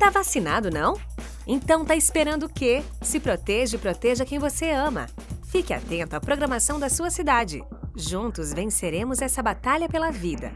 Tá vacinado, não? Então tá esperando o quê? Se proteja e proteja quem você ama. Fique atento à programação da sua cidade. Juntos venceremos essa batalha pela vida.